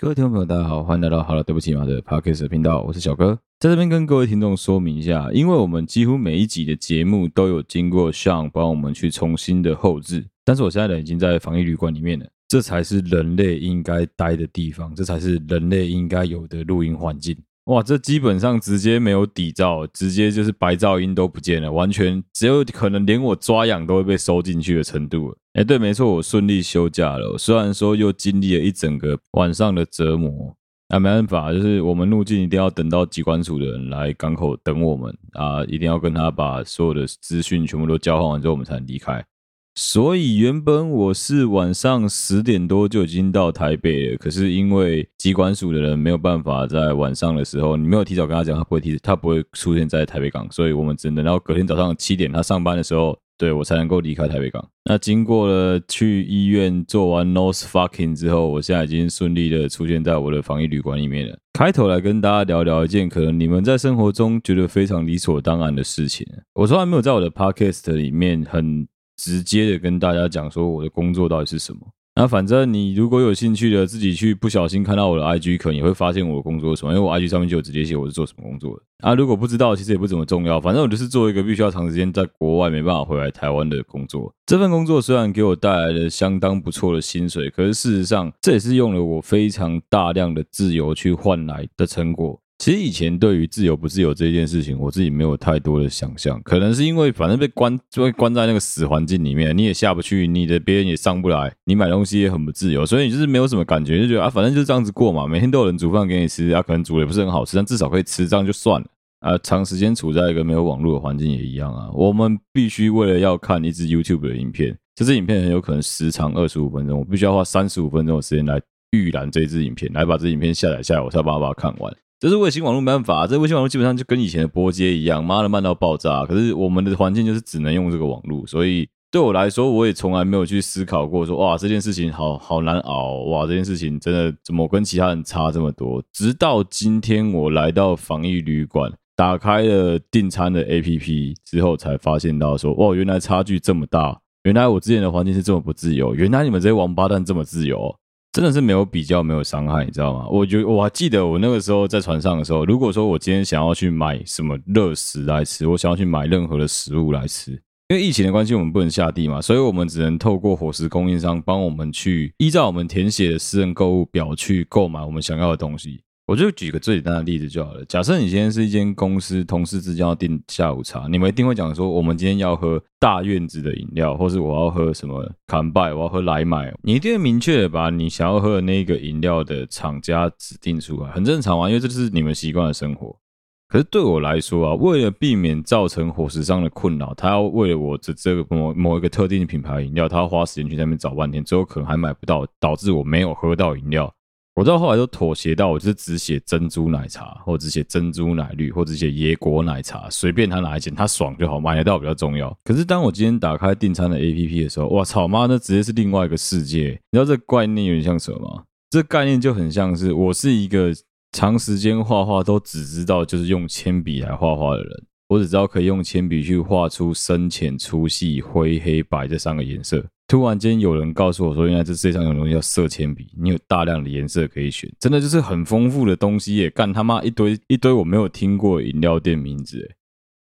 各位听众朋友，大家好，欢迎来到好了，对不起马的 Podcast 频道，我是小哥，在这边跟各位听众说明一下，因为我们几乎每一集的节目都有经过 Sean 帮我们去重新的后置，但是我现在人已经在防疫旅馆里面了，这才是人类应该待的地方，这才是人类应该有的录音环境。哇，这基本上直接没有底噪，直接就是白噪音都不见了，完全只有可能连我抓痒都会被收进去的程度了。哎，对，没错，我顺利休假了。虽然说又经历了一整个晚上的折磨，啊，没办法，就是我们入境一定要等到机关署的人来港口等我们啊，一定要跟他把所有的资讯全部都交换完之后，我们才能离开。所以原本我是晚上十点多就已经到台北了，可是因为机关署的人没有办法在晚上的时候，你没有提早跟他讲，他不会提，他不会出现在台北港，所以我们只能等到隔天早上七点他上班的时候，对我才能够离开台北港。那经过了去医院做完 nose fucking 之后，我现在已经顺利的出现在我的防疫旅馆里面了。开头来跟大家聊聊一件可能你们在生活中觉得非常理所当然的事情，我从来没有在我的 podcast 里面很。直接的跟大家讲说我的工作到底是什么。那反正你如果有兴趣的，自己去不小心看到我的 IG，可能也会发现我的工作是什么，因为我 IG 上面就有直接写我是做什么工作的。啊，如果不知道，其实也不怎么重要。反正我就是做一个必须要长时间在国外没办法回来台湾的工作。这份工作虽然给我带来了相当不错的薪水，可是事实上这也是用了我非常大量的自由去换来的成果。其实以前对于自由不自由这件事情，我自己没有太多的想象，可能是因为反正被关就会关在那个死环境里面，你也下不去，你的别人也上不来，你买东西也很不自由，所以你就是没有什么感觉，就觉得啊，反正就是这样子过嘛，每天都有人煮饭给你吃，啊，可能煮的也不是很好吃，但至少可以吃，这样就算了。啊，长时间处在一个没有网络的环境也一样啊，我们必须为了要看一支 YouTube 的影片，这支影片很有可能时长二十五分钟，我必须要花三十五分钟的时间来预览这支影片，来把这支影片下载下来，我才有办法把它看完。这是卫星网络没办法，这卫星网络基本上就跟以前的波接一样，妈的慢到爆炸。可是我们的环境就是只能用这个网络，所以对我来说，我也从来没有去思考过说，哇，这件事情好好难熬，哇，这件事情真的怎么跟其他人差这么多？直到今天我来到防疫旅馆，打开了订餐的 APP 之后，才发现到说，哇，原来差距这么大，原来我之前的环境是这么不自由，原来你们这些王八蛋这么自由。真的是没有比较，没有伤害，你知道吗？我觉我还记得我那个时候在船上的时候，如果说我今天想要去买什么热食来吃，我想要去买任何的食物来吃，因为疫情的关系，我们不能下地嘛，所以我们只能透过伙食供应商帮我们去依照我们填写的私人购物表去购买我们想要的东西。我就举个最简单的例子就好了。假设你今天是一间公司，同事之间要订下午茶，你们一定会讲说，我们今天要喝大院子的饮料，或是我要喝什么康拜，我要喝来买。你一定会明确的把你想要喝的那个饮料的厂家指定出来，很正常啊，因为这是你们习惯的生活。可是对我来说啊，为了避免造成伙食上的困扰，他要为了我这这个某某一个特定的品牌饮料，他要花时间去那边找半天，最后可能还买不到，导致我没有喝到饮料。我到后来都妥协到，我就是只写珍珠奶茶，或者只写珍珠奶绿，或者写椰果奶茶，随便他哪一件，他爽就好，买得到比较重要。可是当我今天打开订餐的 APP 的时候，哇操妈，那直接是另外一个世界。你知道这概念有点像什么吗？这概念就很像是我是一个长时间画画都只知道就是用铅笔来画画的人，我只知道可以用铅笔去画出深浅粗细灰黑白这三个颜色。突然间有人告诉我说，原来这世界上有东西叫色铅笔，你有大量的颜色可以选，真的就是很丰富的东西耶！干他妈一堆一堆我没有听过饮料店名字，诶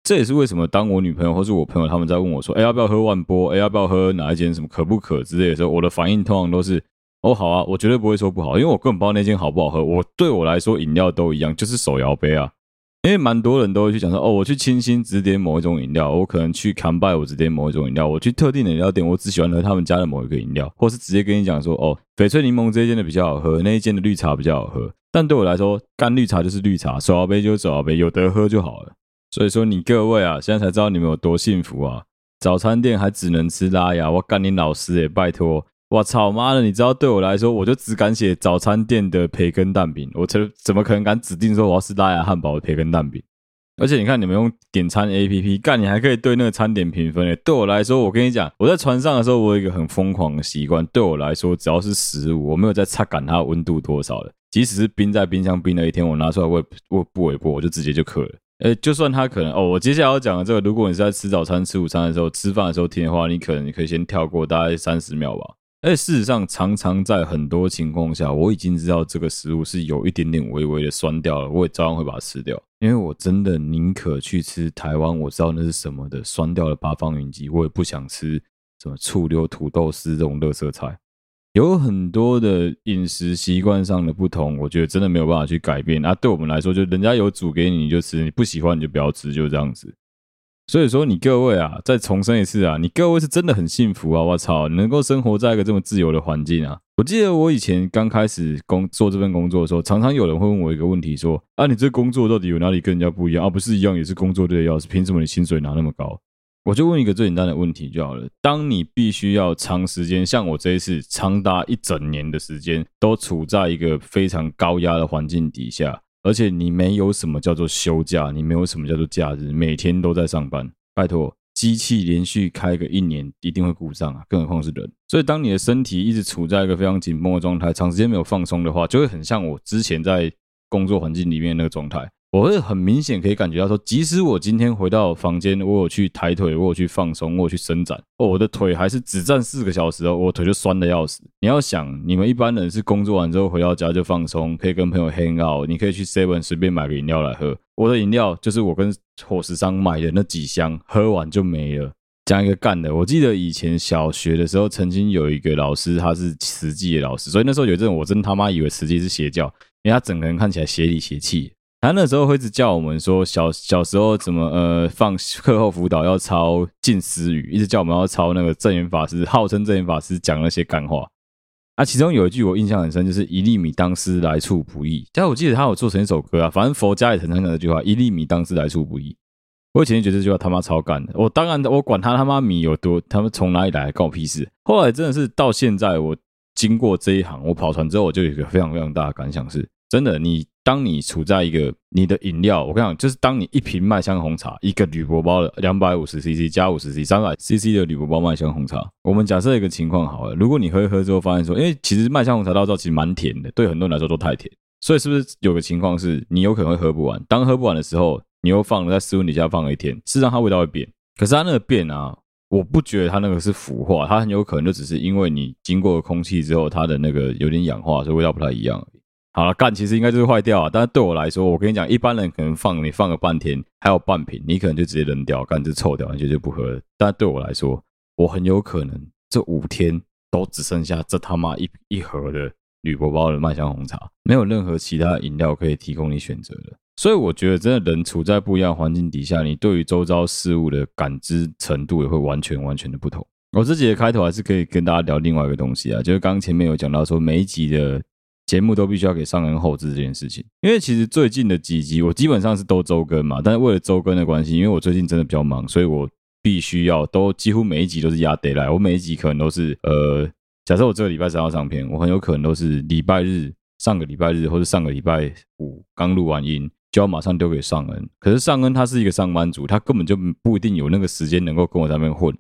这也是为什么当我女朋友或是我朋友他们在问我说，哎，要不要喝万波？哎，要不要喝哪一间什么可不可之类的时候，我的反应通常都是，哦，好啊，我绝对不会说不好，因为我根本不知道那间好不好喝。我对我来说，饮料都一样，就是手摇杯啊。因为蛮多人都会去讲说，哦，我去清新只点某一种饮料，我可能去康拜我只点某一种饮料，我去特定的饮料店，我只喜欢喝他们家的某一个饮料，或是直接跟你讲说，哦，翡翠柠檬这一间的比较好喝，那一间的绿茶比较好喝。但对我来说，干绿茶就是绿茶，手摇杯就是手摇杯，有得喝就好了。所以说，你各位啊，现在才知道你们有多幸福啊！早餐店还只能吃拉牙，我干你老师诶，拜托。我操妈的！你知道对我来说，我就只敢写早餐店的培根蛋饼，我怎怎么可能敢指定说我要吃拉雅汉堡的培根蛋饼？而且你看，你们用点餐 APP 干，你还可以对那个餐点评分诶。对我来说，我跟你讲，我在船上的时候，我有一个很疯狂的习惯。对我来说，只要是食物，我没有在擦干它温度多少的，即使是冰在冰箱冰了一天，我拿出来我也我不微波，我就直接就渴了。诶，就算它可能哦，我接下来要讲的这个，如果你是在吃早餐、吃午餐的时候、吃饭的时候听的话，你可能你可以先跳过大概三十秒吧。而事实上，常常在很多情况下，我已经知道这个食物是有一点点微微的酸掉了，我也照样会把它吃掉，因为我真的宁可去吃台湾我知道那是什么的酸掉的八方云集，我也不想吃什么醋溜土豆丝这种垃圾菜。有很多的饮食习惯上的不同，我觉得真的没有办法去改变。啊，对我们来说，就人家有煮给你，你就吃；你不喜欢，你就不要吃，就这样子。所以说，你各位啊，再重申一次啊，你各位是真的很幸福啊！我操，能够生活在一个这么自由的环境啊！我记得我以前刚开始工做这份工作的时候，常常有人会问我一个问题，说：啊，你这工作到底有哪里跟人家不一样？啊，不是一样也是工作对的要是，凭什么你薪水拿那么高？我就问一个最简单的问题就好了：当你必须要长时间，像我这一次长达一整年的时间，都处在一个非常高压的环境底下，而且你没有什么叫做休假，你没有什么叫做假日，每天都在上班。拜托，机器连续开个一年一定会故障啊，更何况是人。所以，当你的身体一直处在一个非常紧绷的状态，长时间没有放松的话，就会很像我之前在工作环境里面那个状态。我会很明显可以感觉到说，即使我今天回到房间，我有去抬腿，我有去放松，我有去伸展，哦，我的腿还是只站四个小时哦，我腿就酸的要死。你要想，你们一般人是工作完之后回到家就放松，可以跟朋友 hang out，你可以去 seven 随便买个饮料来喝。我的饮料就是我跟伙食商买的那几箱，喝完就没了。讲一个干的，我记得以前小学的时候，曾经有一个老师，他是慈济的老师，所以那时候有这种，我真他妈以为慈济是邪教，因为他整个人看起来邪里邪气。他那时候会一直叫我们说小小时候怎么呃放课后辅导要抄近思语，一直叫我们要抄那个证言法师，号称证言法师讲那些干话。啊，其中有一句我印象很深，就是一粒米当思来处不易。但我记得他有做成一首歌啊，反正佛家也常常讲这句话，一粒米当思来处不易。我以前觉得这句话他妈超干的，我当然我管他他妈米有多，他们从哪里来关我屁事。后来真的是到现在，我经过这一行，我跑船之后，我就有一个非常非常大的感想是，真的你。当你处在一个你的饮料，我跟你讲，就是当你一瓶麦香红茶，一个铝箔包的两百五十 CC 加五十 CC 三百 CC 的铝箔包麦香红茶，我们假设一个情况好了，如果你喝一喝之后发现说，因为其实麦香红茶到时候其实蛮甜的，对很多人来说都太甜，所以是不是有个情况是你有可能会喝不完？当喝不完的时候，你又放了在室温底下放了一天，事实上它味道会变，可是它那个变啊，我不觉得它那个是腐化，它很有可能就只是因为你经过了空气之后，它的那个有点氧化，所以味道不太一样。好了，干其实应该就是坏掉啊。但是对我来说，我跟你讲，一般人可能放你放个半天，还有半瓶，你可能就直接扔掉，干就臭掉，你就就不喝了。但对我来说，我很有可能这五天都只剩下这他妈一一盒的铝箔包的麦香红茶，没有任何其他饮料可以提供你选择的。所以我觉得，真的人处在不一样环境底下，你对于周遭事物的感知程度也会完全完全的不同。我自己的开头还是可以跟大家聊另外一个东西啊，就是刚刚前面有讲到说每一集的。节目都必须要给上恩后制这件事情，因为其实最近的几集我基本上是都周更嘛，但是为了周更的关系，因为我最近真的比较忙，所以我必须要都几乎每一集都是压 deadline，我每一集可能都是呃，假设我这个礼拜三要上片，我很有可能都是礼拜日、上个礼拜日或者上个礼拜五刚录完音就要马上丢给上恩，可是上恩他是一个上班族，他根本就不一定有那个时间能够跟我在那边混。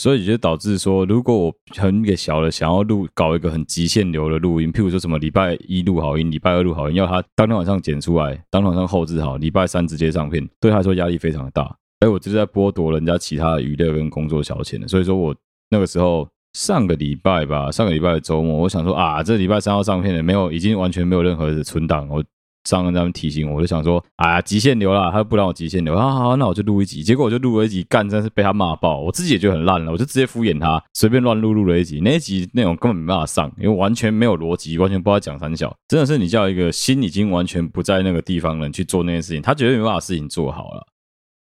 所以就导致说，如果我很给小的想要录搞一个很极限流的录音，譬如说什么礼拜一录好音，礼拜二录好音，要他当天晚上剪出来，当天晚上后置好，礼拜三直接上片，对他来说压力非常的大。而我就是在剥夺人家其他的娱乐跟工作消遣的。所以说我那个时候上个礼拜吧，上个礼拜的周末，我想说啊，这礼拜三要上片的，没有，已经完全没有任何的存档，我。上恩他们提醒我，我就想说，哎呀，极限流啦，他不让我极限流，好好，那我就录一集。结果我就录了一集，干，真是被他骂爆。我自己也觉得很烂了，我就直接敷衍他，随便乱录录了一集。那一集内容根本没办法上，因为完全没有逻辑，完全不知道讲三小。真的是你叫一个心已经完全不在那个地方的人去做那件事情，他绝对没办法事情做好了。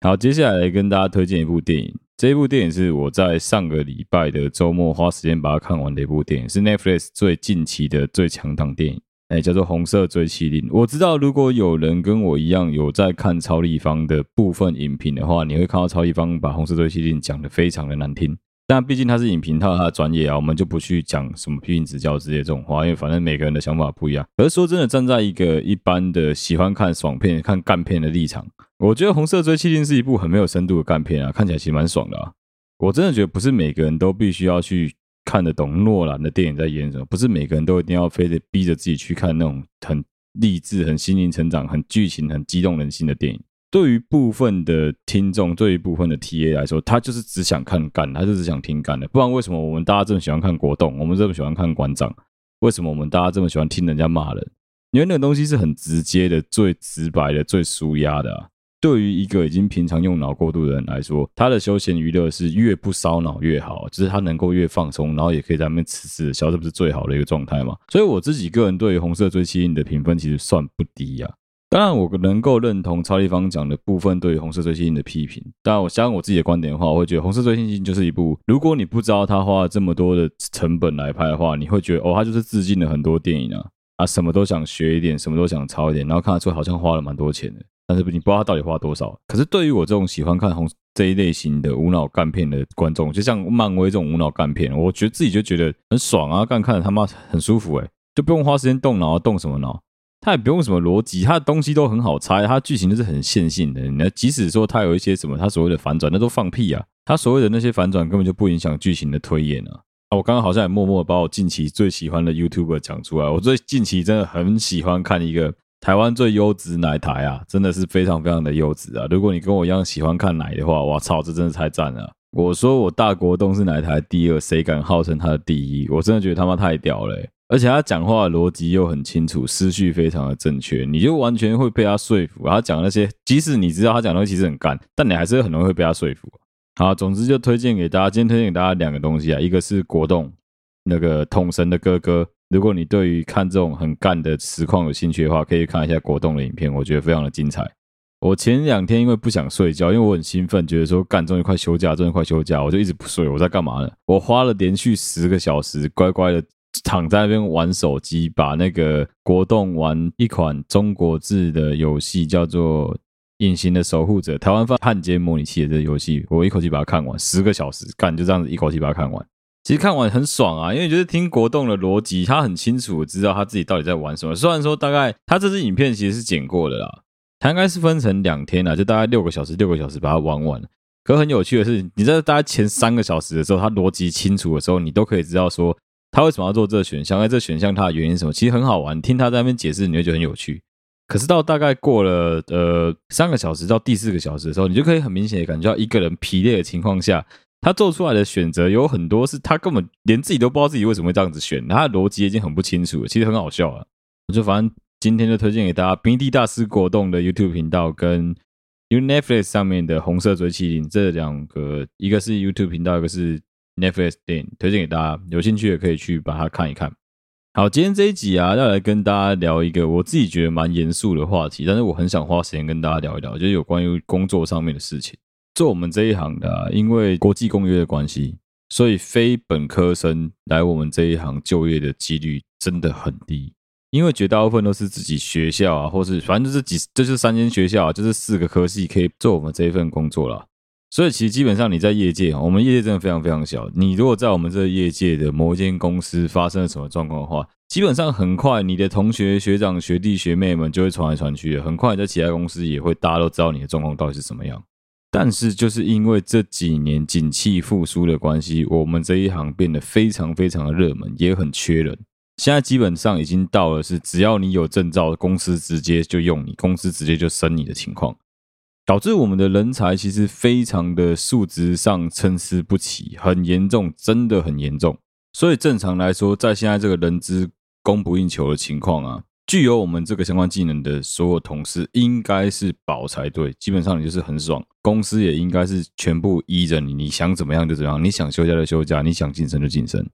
好，接下来来跟大家推荐一部电影，这一部电影是我在上个礼拜的周末花时间把它看完的一部电影，是 Netflix 最近期的最强档电影。哎，叫做《红色追缉令》。我知道，如果有人跟我一样有在看超立方的部分影评的话，你会看到超立方把《红色追缉令》讲得非常的难听。但毕竟他是影评，他有他的专业啊，我们就不去讲什么批评指教之类这种话，因为反正每个人的想法不一样。而说真的，站在一个一般的喜欢看爽片、看干片的立场，我觉得《红色追妻令》是一部很没有深度的干片啊，看起来其实蛮爽的啊。我真的觉得不是每个人都必须要去。看得懂诺兰的电影在演什么？不是每个人都一定要非得逼着自己去看那种很励志、很心灵成长、很剧情、很激动人心的电影。对于部分的听众，对于部分的 TA 来说，他就是只想看干，他就只想听干的。不然为什么我们大家这么喜欢看国栋，我们这么喜欢看馆长？为什么我们大家这么喜欢听人家骂人？因为那个东西是很直接的、最直白的、最舒压的啊。对于一个已经平常用脑过度的人来说，他的休闲娱乐是越不烧脑越好，就是他能够越放松，然后也可以在那边吃吃的笑，这不是最好的一个状态吗？所以我自己个人对于红色追妻令的评分其实算不低呀、啊。当然，我能够认同超立方讲的部分对于红色追妻令的批评。当然，我相信我自己的观点的话，我会觉得红色追缉令就是一部，如果你不知道他花了这么多的成本来拍的话，你会觉得哦，他就是致敬了很多电影啊啊，什么都想学一点，什么都想抄一点，然后看得出好像花了蛮多钱的。但是你不知道他到底花多少。可是对于我这种喜欢看红这一类型的无脑干片的观众，就像漫威这种无脑干片，我觉得自己就觉得很爽啊，干看着他妈很舒服诶，就不用花时间动脑，动什么脑？他也不用什么逻辑，他的东西都很好猜，他剧情都是很线性的。那即使说他有一些什么，他所谓的反转，那都放屁啊！他所谓的那些反转根本就不影响剧情的推演啊！啊，我刚刚好像也默默把我近期最喜欢的 YouTuber 讲出来。我最近期真的很喜欢看一个台湾最优质奶台啊，真的是非常非常的优质啊！如果你跟我一样喜欢看奶的话，哇操，这真的太赞了！我说我大国栋是奶台第二，谁敢号称他的第一？我真的觉得他妈太屌了！而且他讲话的逻辑又很清楚，思绪非常的正确，你就完全会被他说服。他讲那些，即使你知道他讲的东西其实很干，但你还是很容易会被他说服。好，总之就推荐给大家，今天推荐给大家两个东西啊，一个是国栋那个统神的哥哥，如果你对于看这种很干的实况有兴趣的话，可以看一下国栋的影片，我觉得非常的精彩。我前两天因为不想睡觉，因为我很兴奋，觉得说干终于快休假，终于快休假，我就一直不睡。我在干嘛呢？我花了连续十个小时，乖乖的。躺在那边玩手机，把那个国栋玩一款中国制的游戏，叫做《隐形的守护者》，台湾翻汉奸模拟器的这个游戏，我一口气把它看完，十个小时干，就这样子一口气把它看完。其实看完很爽啊，因为就是听国栋的逻辑，他很清楚知道他自己到底在玩什么。虽然说大概他这支影片其实是剪过的啦，他应该是分成两天啦，就大概六个小时，六个小时把它玩完。可很有趣的是，你在大概前三个小时的时候，他逻辑清楚的时候，你都可以知道说。他为什么要做这个选项？哎，这选项它的原因什么？其实很好玩，听他在那边解释，你会觉得很有趣。可是到大概过了呃三个小时到第四个小时的时候，你就可以很明显的感觉到一个人疲累的情况下，他做出来的选择有很多是他根本连自己都不知道自己为什么会这样子选，他的逻辑已经很不清楚了，其实很好笑啊。我就反正今天就推荐给大家，平地大师果冻的 YouTube 频道跟 Netflix 上面的红色追麒麟这两个，一个是 YouTube 频道，一个是。Netflix 电影推荐给大家，有兴趣的可以去把它看一看。好，今天这一集啊，要来跟大家聊一个我自己觉得蛮严肃的话题，但是我很想花时间跟大家聊一聊，就是有关于工作上面的事情。做我们这一行的啊，因为国际公约的关系，所以非本科生来我们这一行就业的几率真的很低，因为绝大部分都是自己学校啊，或是反正就是几，就是三间学校啊，就是四个科系可以做我们这一份工作啦。所以其实基本上你在业界，我们业界真的非常非常小。你如果在我们这个业界的某一间公司发生了什么状况的话，基本上很快你的同学、学长、学弟、学妹们就会传来传去。很快在其他公司也会，大家都知道你的状况到底是什么样。但是就是因为这几年景气复苏的关系，我们这一行变得非常非常的热门，也很缺人。现在基本上已经到了是只要你有证照，公司直接就用你，公司直接就升你的情况。导致我们的人才其实非常的素质上参差不齐，很严重，真的很严重。所以正常来说，在现在这个人资供不应求的情况啊，具有我们这个相关技能的所有同事应该是宝才对。基本上你就是很爽，公司也应该是全部依着你，你想怎么样就怎么样，你想休假就休假，你想晋升就晋升。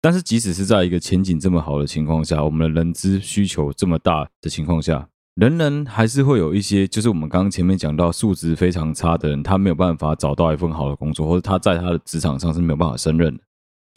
但是即使是在一个前景这么好的情况下，我们的人资需求这么大的情况下。仍然还是会有一些，就是我们刚刚前面讲到素质非常差的人，他没有办法找到一份好的工作，或者他在他的职场上是没有办法胜任的。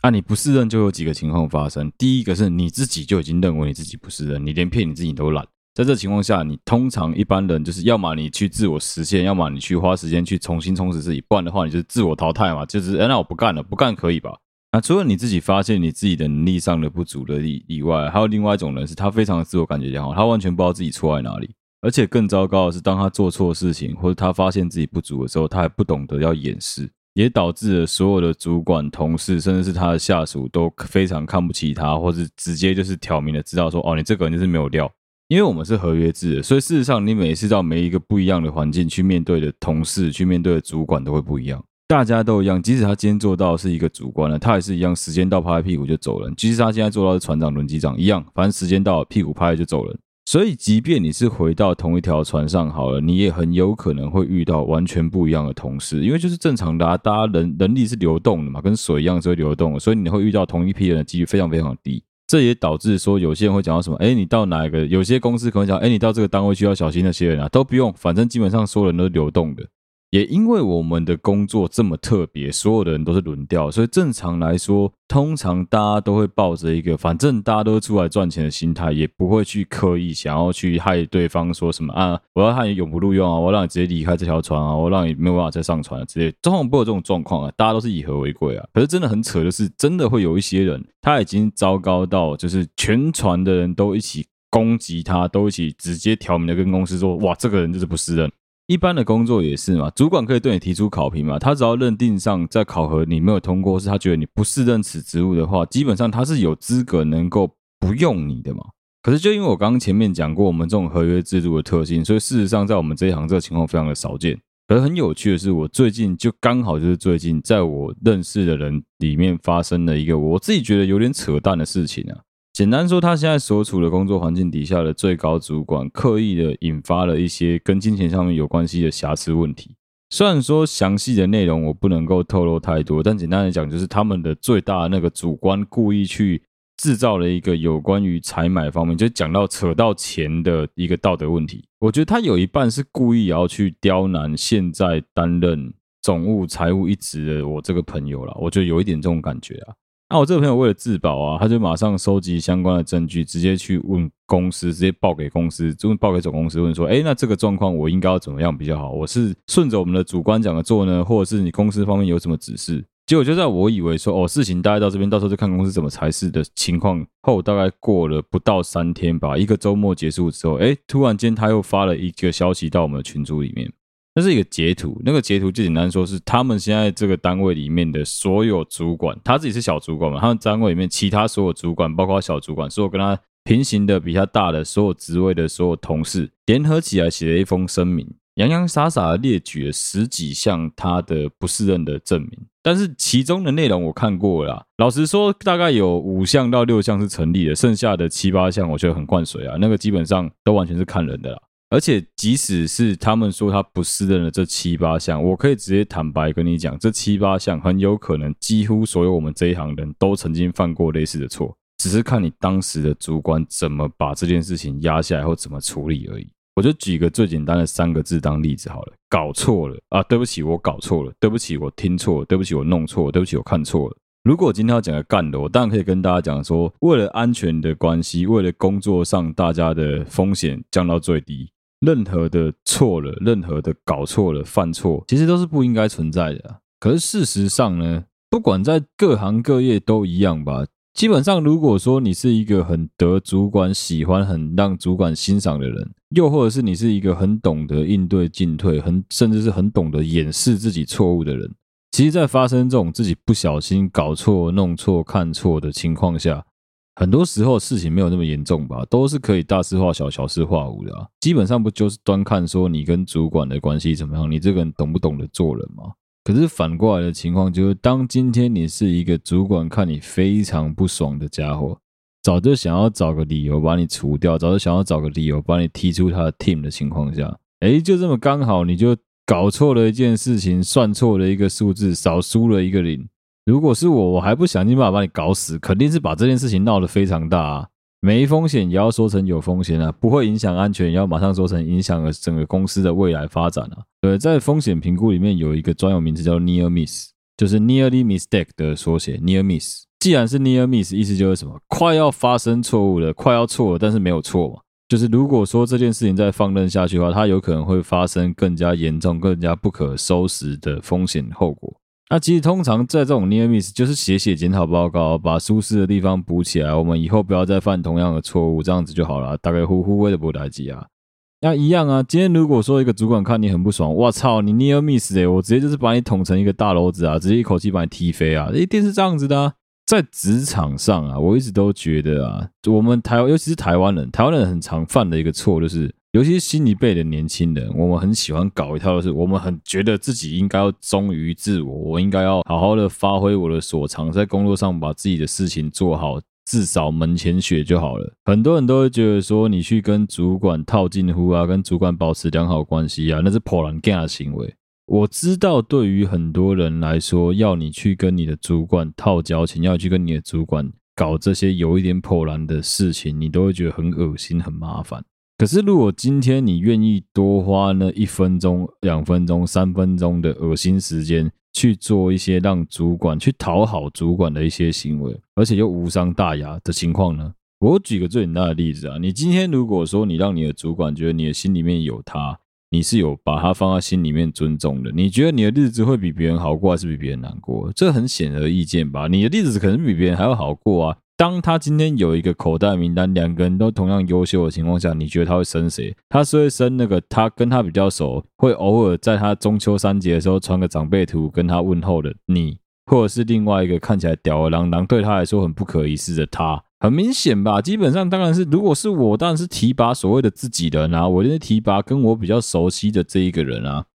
啊，你不适任就有几个情况发生。第一个是你自己就已经认为你自己不适任，你连骗你自己都懒。在这情况下，你通常一般人就是要么你去自我实现，要么你去花时间去重新充实自己，不然的话你就自我淘汰嘛，就是哎，那我不干了，不干可以吧？那除了你自己发现你自己的能力上的不足的以以外，还有另外一种人是他非常的自我感觉良好，他完全不知道自己错在哪里，而且更糟糕的是，当他做错事情或者他发现自己不足的时候，他还不懂得要掩饰，也导致了所有的主管、同事，甚至是他的下属都非常看不起他，或者直接就是挑明的知道说，哦，你这个人就是没有料，因为我们是合约制的，所以事实上，你每次到每一个不一样的环境去面对的同事，去面对的主管都会不一样。大家都一样，即使他今天做到是一个主管了，他也是一样，时间到拍拍屁股就走人。即使他现在做到是船长、轮机长一样，反正时间到了，屁股拍了就走人。所以，即便你是回到同一条船上好了，你也很有可能会遇到完全不一样的同事，因为就是正常的啊，大家人人力是流动的嘛，跟水一样是会流动的，所以你会遇到同一批人的几率非常非常低。这也导致说，有些人会讲到什么，哎，你到哪一个？有些公司可能讲，哎，你到这个单位需要小心那些人啊，都不用，反正基本上所有人都是流动的。也因为我们的工作这么特别，所有的人都是轮调，所以正常来说，通常大家都会抱着一个反正大家都出来赚钱的心态，也不会去刻意想要去害对方，说什么啊，我要害你永不录用啊，我让你直接离开这条船啊，我让你没有办法再上船啊之类，通常不会有这种状况啊，大家都是以和为贵啊。可是真的很扯的是，真的会有一些人，他已经糟糕到就是全船的人都一起攻击他，都一起直接挑明的跟公司说，哇，这个人就是不是人。一般的工作也是嘛，主管可以对你提出考评嘛，他只要认定上在考核你没有通过，是他觉得你不适任此职务的话，基本上他是有资格能够不用你的嘛。可是就因为我刚刚前面讲过我们这种合约制度的特性，所以事实上在我们这一行这个情况非常的少见。而很有趣的是，我最近就刚好就是最近在我认识的人里面发生了一个我自己觉得有点扯淡的事情啊。简单说，他现在所处的工作环境底下的最高主管，刻意的引发了一些跟金钱上面有关系的瑕疵问题。虽然说详细的内容我不能够透露太多，但简单来讲，就是他们的最大的那个主观故意去制造了一个有关于采买方面，就讲到扯到钱的一个道德问题。我觉得他有一半是故意要去刁难现在担任总务财务一职的我这个朋友啦，我觉得有一点这种感觉啊。那我这个朋友为了自保啊，他就马上收集相关的证据，直接去问公司，直接报给公司，就报给总公司问说：“哎，那这个状况我应该要怎么样比较好？我是顺着我们的主观讲的做呢，或者是你公司方面有什么指示？”结果就在我以为说哦，事情大概到这边，到时候就看公司怎么裁示的情况后，大概过了不到三天吧，一个周末结束之后，哎，突然间他又发了一个消息到我们的群组里面。那是一个截图，那个截图就简单说是他们现在这个单位里面的所有主管，他自己是小主管嘛，他们单位里面其他所有主管，包括小主管，所有跟他平行的、比他大的所有职位的所有同事，联合起来写了一封声明，洋洋洒洒列举了十几项他的不适任的证明，但是其中的内容我看过了，老实说，大概有五项到六项是成立的，剩下的七八项我觉得很灌水啊，那个基本上都完全是看人的啦。而且，即使是他们说他不适任的这七八项，我可以直接坦白跟你讲，这七八项很有可能几乎所有我们这一行人都曾经犯过类似的错，只是看你当时的主管怎么把这件事情压下来或怎么处理而已。我就举个最简单的三个字当例子好了，搞错了啊！对不起，我搞错了，对不起，我听错了，对不起，我弄错了，对不起，我看错了。如果今天要讲个干的，我当然可以跟大家讲说，为了安全的关系，为了工作上大家的风险降到最低。任何的错了，任何的搞错了、犯错，其实都是不应该存在的。可是事实上呢，不管在各行各业都一样吧。基本上，如果说你是一个很得主管喜欢、很让主管欣赏的人，又或者是你是一个很懂得应对进退、很甚至是很懂得掩饰自己错误的人，其实，在发生这种自己不小心搞错、弄错、看错的情况下，很多时候事情没有那么严重吧，都是可以大事化小，小事化无的。基本上不就是端看说你跟主管的关系怎么样，你这个人懂不懂得做人吗？可是反过来的情况就是，当今天你是一个主管看你非常不爽的家伙，早就想要找个理由把你除掉，早就想要找个理由把你踢出他的 team 的情况下，诶，就这么刚好你就搞错了一件事情，算错了一个数字，少输了一个零。如果是我，我还不想尽办法把你搞死，肯定是把这件事情闹得非常大啊。没风险也要说成有风险啊，不会影响安全也要马上说成影响了整个公司的未来发展啊。对，在风险评估里面有一个专有名词叫 near miss，就是 nearly mistake 的缩写。near miss，既然是 near miss，意思就是什么？快要发生错误了，快要错了，但是没有错嘛。就是如果说这件事情再放任下去的话，它有可能会发生更加严重、更加不可收拾的风险后果。那其实通常在这种 near miss 就是写写检讨报告，把疏失的地方补起来，我们以后不要再犯同样的错误，这样子就好了。大概呼呼为的不来及啊。那一样啊，今天如果说一个主管看你很不爽，我操，你 near miss 哎，我直接就是把你捅成一个大篓子啊，直接一口气把你踢飞啊，一定是这样子的啊。在职场上啊，我一直都觉得啊，我们台湾，尤其是台湾人，台湾人很常犯的一个错，就是尤其是新一辈的年轻人，我们很喜欢搞一套，就是我们很觉得自己应该要忠于自我，我应该要好好的发挥我的所长，在工作上把自己的事情做好。至少门前雪就好了。很多人都会觉得说，你去跟主管套近乎啊，跟主管保持良好关系啊，那是破烂 g 的行为。我知道，对于很多人来说，要你去跟你的主管套交情，要去跟你的主管搞这些有一点破烂的事情，你都会觉得很恶心、很麻烦。可是，如果今天你愿意多花那一分钟、两分钟、三分钟的恶心时间，去做一些让主管去讨好主管的一些行为，而且又无伤大雅的情况呢？我举个最简单的例子啊，你今天如果说你让你的主管觉得你的心里面有他，你是有把他放在心里面尊重的，你觉得你的日子会比别人好过，还是比别人难过？这很显而易见吧？你的日子可能比别人还要好过啊。当他今天有一个口袋名单，两个人都同样优秀的情况下，你觉得他会升谁？他是会升那个他跟他比较熟，会偶尔在他中秋三节的时候传个长辈图跟他问候的你，或者是另外一个看起来吊儿郎当，对他来说很不可一世的他？很明显吧？基本上当然是，如果是我，当然是提拔所谓的自己人啊，我就是提拔跟我比较熟悉的这一个人啊。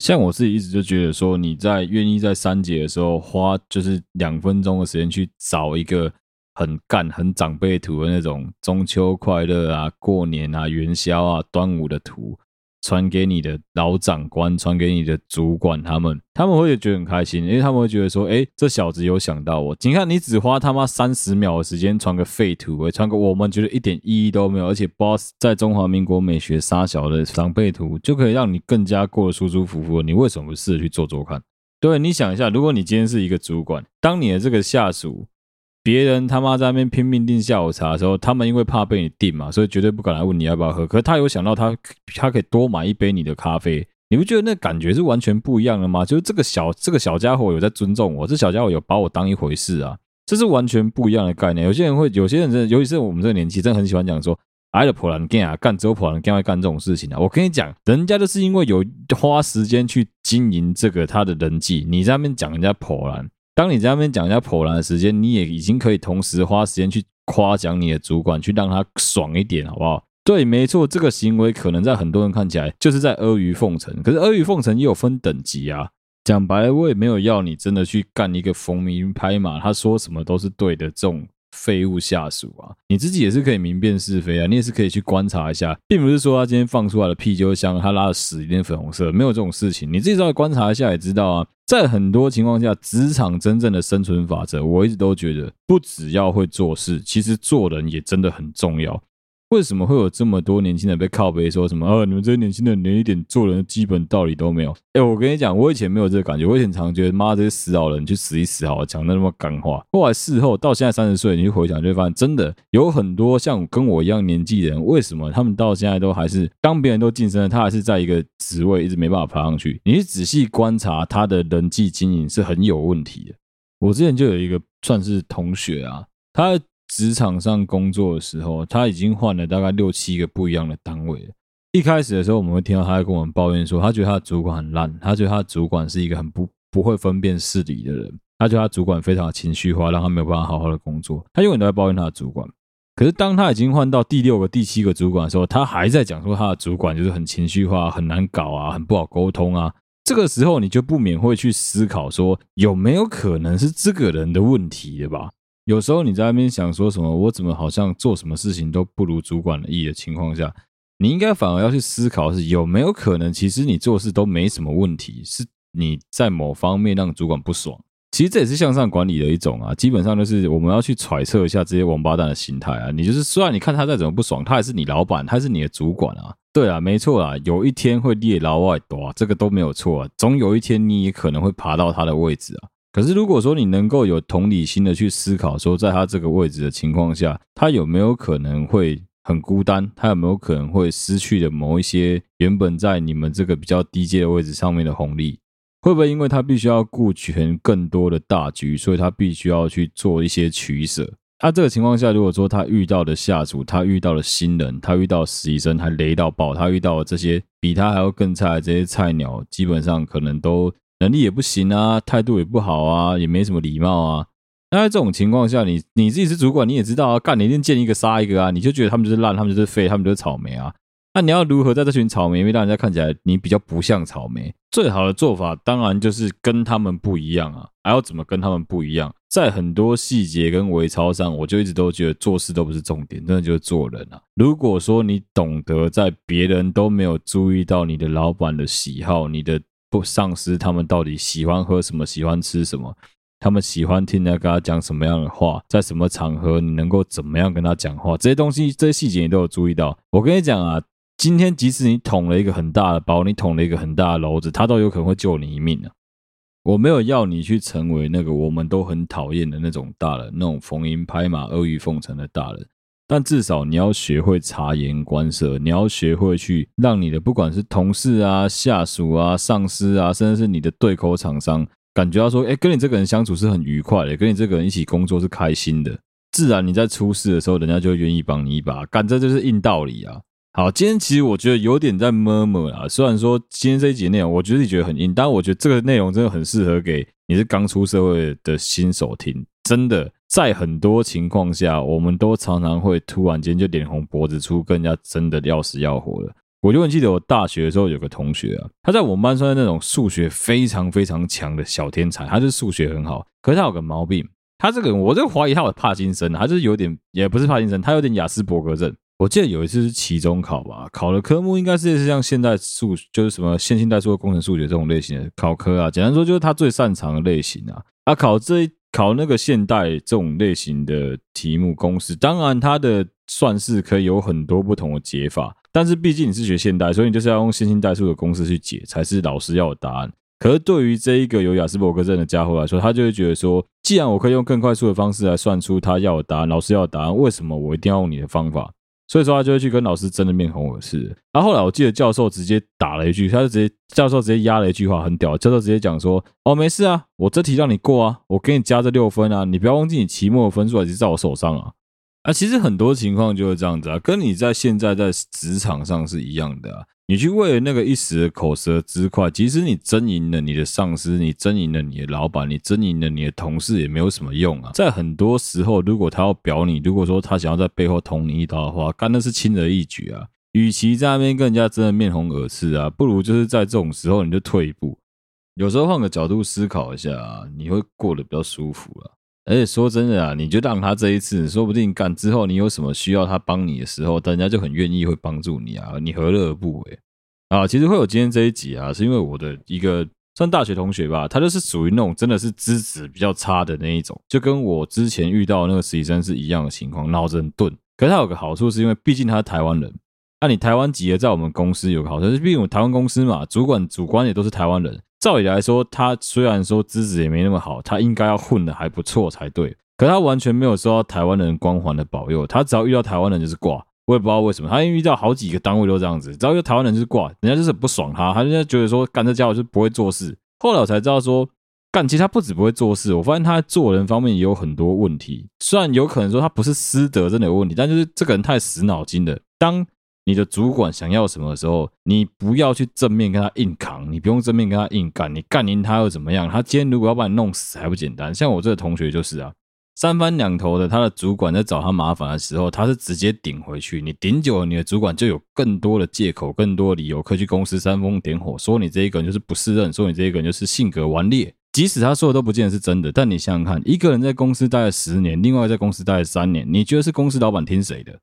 像我自己一直就觉得说，你在愿意在三节的时候花就是两分钟的时间去找一个。很干、很长辈图的那种中秋快乐啊、过年啊、元宵啊、端午的图，传给你的老长官、传给你的主管，他们他们会觉得很开心，因为他们会觉得说，哎，这小子有想到我。你看，你只花他妈三十秒的时间传个废图，传个我们觉得一点意义都没有，而且 boss 在中华民国美学杀小的长辈图，就可以让你更加过得舒舒服服。你为什么不试着去做做看？对，你想一下，如果你今天是一个主管，当你的这个下属。别人他妈在那边拼命订下午茶的时候，他们因为怕被你订嘛，所以绝对不敢来问你要不要喝。可是他有想到他他可以多买一杯你的咖啡，你不觉得那感觉是完全不一样的吗？就是这个小这个小家伙有在尊重我，这小家伙有把我当一回事啊，这是完全不一样的概念。有些人会，有些人真的，尤其是我们这个年纪，真的很喜欢讲说，挨了破烂干啊，干只有破烂干会干这种事情啊。我跟你讲，人家就是因为有花时间去经营这个他的人际，你在那边讲人家破烂。当你在那边讲人家破烂的时间，你也已经可以同时花时间去夸奖你的主管，去让他爽一点，好不好？对，没错，这个行为可能在很多人看起来就是在阿谀奉承，可是阿谀奉承也有分等级啊。讲白了，我也没有要你真的去干一个逢迎拍马，他说什么都是对的这种。废物下属啊，你自己也是可以明辨是非啊，你也是可以去观察一下，并不是说他今天放出来的屁就像他拉的屎一定粉红色，没有这种事情，你自己稍微观察一下也知道啊。在很多情况下，职场真正的生存法则，我一直都觉得，不只要会做事，其实做人也真的很重要。为什么会有这么多年轻人被靠背说什么？啊，你们这些年轻人连一点做人的基本道理都没有。哎，我跟你讲，我以前没有这个感觉，我以前常觉得妈这些死老人去死一死好了，讲的那么干话。后来事后到现在三十岁，你去回想就会发现，真的有很多像跟我一样年纪的人，为什么他们到现在都还是当别人都晋升了，他还是在一个职位一直没办法爬上去？你去仔细观察他的人际经营是很有问题的。我之前就有一个算是同学啊，他。职场上工作的时候，他已经换了大概六七个不一样的单位了。一开始的时候，我们会听到他在跟我们抱怨说，他觉得他的主管很烂，他觉得他的主管是一个很不不会分辨事理的人，他觉得他主管非常的情绪化，让他没有办法好好的工作。他永远都在抱怨他的主管。可是当他已经换到第六个、第七个主管的时候，他还在讲说他的主管就是很情绪化、很难搞啊、很不好沟通啊。这个时候，你就不免会去思考说，有没有可能是这个人的问题的吧？有时候你在那边想说什么，我怎么好像做什么事情都不如主管的意的情况下，你应该反而要去思考是有没有可能，其实你做事都没什么问题，是你在某方面让主管不爽。其实这也是向上管理的一种啊，基本上就是我们要去揣测一下这些王八蛋的心态啊。你就是虽然你看他再怎么不爽，他还是你老板，他是你的主管啊。对啊，没错啊，有一天会猎老外多，这个都没有错啊。总有一天你也可能会爬到他的位置啊。可是，如果说你能够有同理心的去思考，说在他这个位置的情况下，他有没有可能会很孤单？他有没有可能会失去了某一些原本在你们这个比较低阶的位置上面的红利？会不会因为他必须要顾全更多的大局，所以他必须要去做一些取舍？他这个情况下，如果说他遇到的下属，他遇到的新人，他遇到实习生还雷到爆，他遇到的这些比他还要更差的这些菜鸟，基本上可能都。能力也不行啊，态度也不好啊，也没什么礼貌啊。那在这种情况下，你你自己是主管，你也知道啊，干你一定见一个杀一个啊，你就觉得他们就是烂，他们就是废，他们就是草莓啊。那你要如何在这群草莓里面让人家看起来你比较不像草莓？最好的做法当然就是跟他们不一样啊！还要怎么跟他们不一样？在很多细节跟微操上，我就一直都觉得做事都不是重点，真的就是做人啊！如果说你懂得在别人都没有注意到你的老板的喜好，你的不上司他们到底喜欢喝什么，喜欢吃什么，他们喜欢听他跟他讲什么样的话，在什么场合你能够怎么样跟他讲话，这些东西这些细节你都有注意到。我跟你讲啊。今天即使你捅了一个很大的包，你捅了一个很大的篓子，他都有可能会救你一命啊！我没有要你去成为那个我们都很讨厌的那种大人，那种逢迎拍马、阿谀奉承的大人。但至少你要学会察言观色，你要学会去让你的不管是同事啊、下属啊、上司啊，甚至是你的对口厂商，感觉到说，哎，跟你这个人相处是很愉快的，跟你这个人一起工作是开心的，自然你在出事的时候，人家就愿意帮你一把。干，这就是硬道理啊！好，今天其实我觉得有点在 merm 啊。虽然说今天这一集内容，我觉得你觉得很硬，但我觉得这个内容真的很适合给你是刚出社会的新手听。真的，在很多情况下，我们都常常会突然间就脸红脖子粗，跟人家争得要死要活的。我就很记得我大学的时候有个同学啊，他在我们班算是那种数学非常非常强的小天才，他是数学很好，可是他有个毛病，他这个人我就怀疑他有帕金森，他就是有点也不是帕金森，他有点雅斯伯格症。我记得有一次是期中考吧，考的科目应该是像现代数，就是什么线性代数工程数学这种类型的考科啊。简单说，就是他最擅长的类型啊。啊，考这考那个现代这种类型的题目公式，当然它的算式可以有很多不同的解法，但是毕竟你是学现代，所以你就是要用线性代数的公式去解，才是老师要的答案。可是对于这一个有雅斯伯格症的家伙来说，他就会觉得说，既然我可以用更快速的方式来算出他要的答案，老师要的答案，为什么我一定要用你的方法？所以说他就会去跟老师争得面红耳赤。然后后来我记得教授直接打了一句，他就直接教授直接压了一句话，很屌。教授直接讲说：“哦，没事啊，我这题让你过啊，我给你加这六分啊，你不要忘记你期末分数还是在我手上啊。”啊，其实很多情况就是这样子啊，跟你在现在在职场上是一样的。你去为了那个一时的口舌之快，即使你争赢了你的上司，你争赢了你的老板，你争赢了你的同事，也没有什么用啊。在很多时候，如果他要表你，如果说他想要在背后捅你一刀的话，干的是轻而易举啊。与其在那边跟人家争得面红耳赤啊，不如就是在这种时候你就退一步，有时候换个角度思考一下啊，你会过得比较舒服啊。而且说真的啊，你就让他这一次，说不定干之后，你有什么需要他帮你的时候，人家就很愿意会帮助你啊，你何乐而不为？啊，其实会有今天这一集啊，是因为我的一个算大学同学吧，他就是属于那种真的是资质比较差的那一种，就跟我之前遇到那个实习生是一样的情况，脑子很钝。可是他有个好处，是因为毕竟他是台湾人，那、你台湾籍的在我们公司有个好处，是毕竟我们台湾公司嘛，主管主观也都是台湾人。照理来说，他虽然说资质也没那么好，他应该要混得还不错才对。可他完全没有受到台湾人光环的保佑，他只要遇到台湾人就是挂。我也不知道为什么，他因为遇到好几个单位都这样子，只要遇到台湾人就是挂，人家就是不爽他，他人家觉得说干这家伙就不会做事。后来我才知道说，干其实他不止不会做事，我发现他在做人方面也有很多问题。虽然有可能说他不是师德真的有问题，但就是这个人太死脑筋了。当你的主管想要什么的时候，你不要去正面跟他硬扛，你不用正面跟他硬干，你干赢他又怎么样？他今天如果要把你弄死还不简单？像我这个同学就是啊，三番两头的，他的主管在找他麻烦的时候，他是直接顶回去。你顶久了，你的主管就有更多的借口、更多理由可以去公司煽风点火，说你这一个人就是不适任，说你这一个人就是性格顽劣。即使他说的都不见得是真的，但你想想看，一个人在公司待了十年，另外在公司待了三年，你觉得是公司老板听谁的？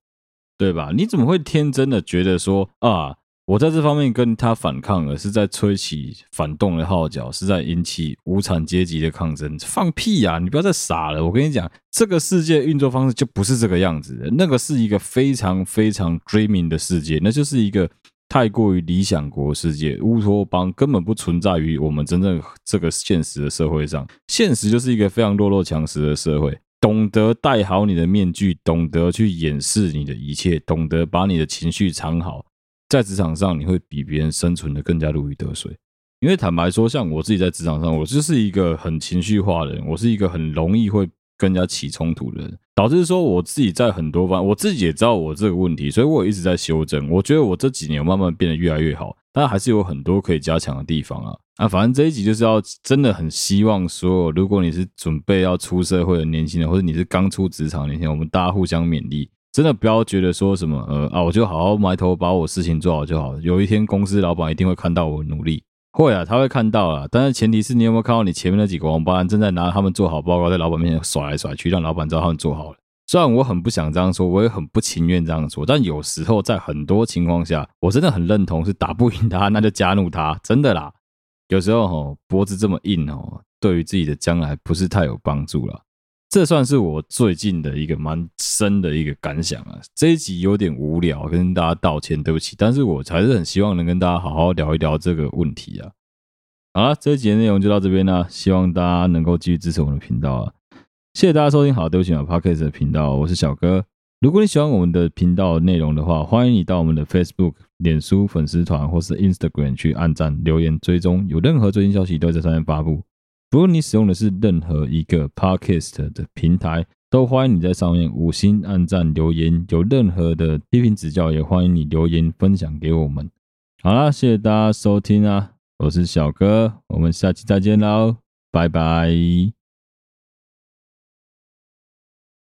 对吧？你怎么会天真的觉得说啊，我在这方面跟他反抗，而是在吹起反动的号角，是在引起无产阶级的抗争？放屁呀！你不要再傻了！我跟你讲，这个世界运作方式就不是这个样子的。那个是一个非常非常 dreaming 的世界，那就是一个太过于理想国世界。乌托邦根本不存在于我们真正这个现实的社会上。现实就是一个非常弱肉强食的社会。懂得戴好你的面具，懂得去掩饰你的一切，懂得把你的情绪藏好，在职场上你会比别人生存的更加如鱼得水。因为坦白说，像我自己在职场上，我就是一个很情绪化的人，我是一个很容易会跟人家起冲突的人，导致说我自己在很多方，我自己也知道我这个问题，所以我一直在修正。我觉得我这几年慢慢变得越来越好，但还是有很多可以加强的地方啊。啊，反正这一集就是要真的很希望说，如果你是准备要出社会的年轻人，或者你是刚出职场年轻人，我们大家互相勉励，真的不要觉得说什么呃啊，我就好好埋头把我事情做好就好了。有一天公司老板一定会看到我努力，会啊，他会看到啊。但是前提是你有没有看到你前面那几个王八蛋正在拿他们做好报告在老板面前甩来甩去，让老板知道他们做好了。虽然我很不想这样说，我也很不情愿这样说，但有时候在很多情况下，我真的很认同是打不赢他，那就加入他，真的啦。有时候吼脖子这么硬哦，对于自己的将来不是太有帮助了。这算是我最近的一个蛮深的一个感想啊。这一集有点无聊，跟大家道歉，对不起。但是我还是很希望能跟大家好好聊一聊这个问题啊。好了，这一集的内容就到这边了，希望大家能够继续支持我们的频道啊。谢谢大家收听，好，对不起啊，Podcast 的频道，我是小哥。如果你喜欢我们的频道内容的话，欢迎你到我们的 Facebook、脸书粉丝团或是 Instagram 去按赞、留言、追踪，有任何最新消息都在上面发布。不论你使用的是任何一个 Podcast 的平台，都欢迎你在上面五星按赞、留言。有任何的批评指教，也欢迎你留言分享给我们。好啦，谢谢大家收听啊，我是小哥，我们下期再见喽，拜拜。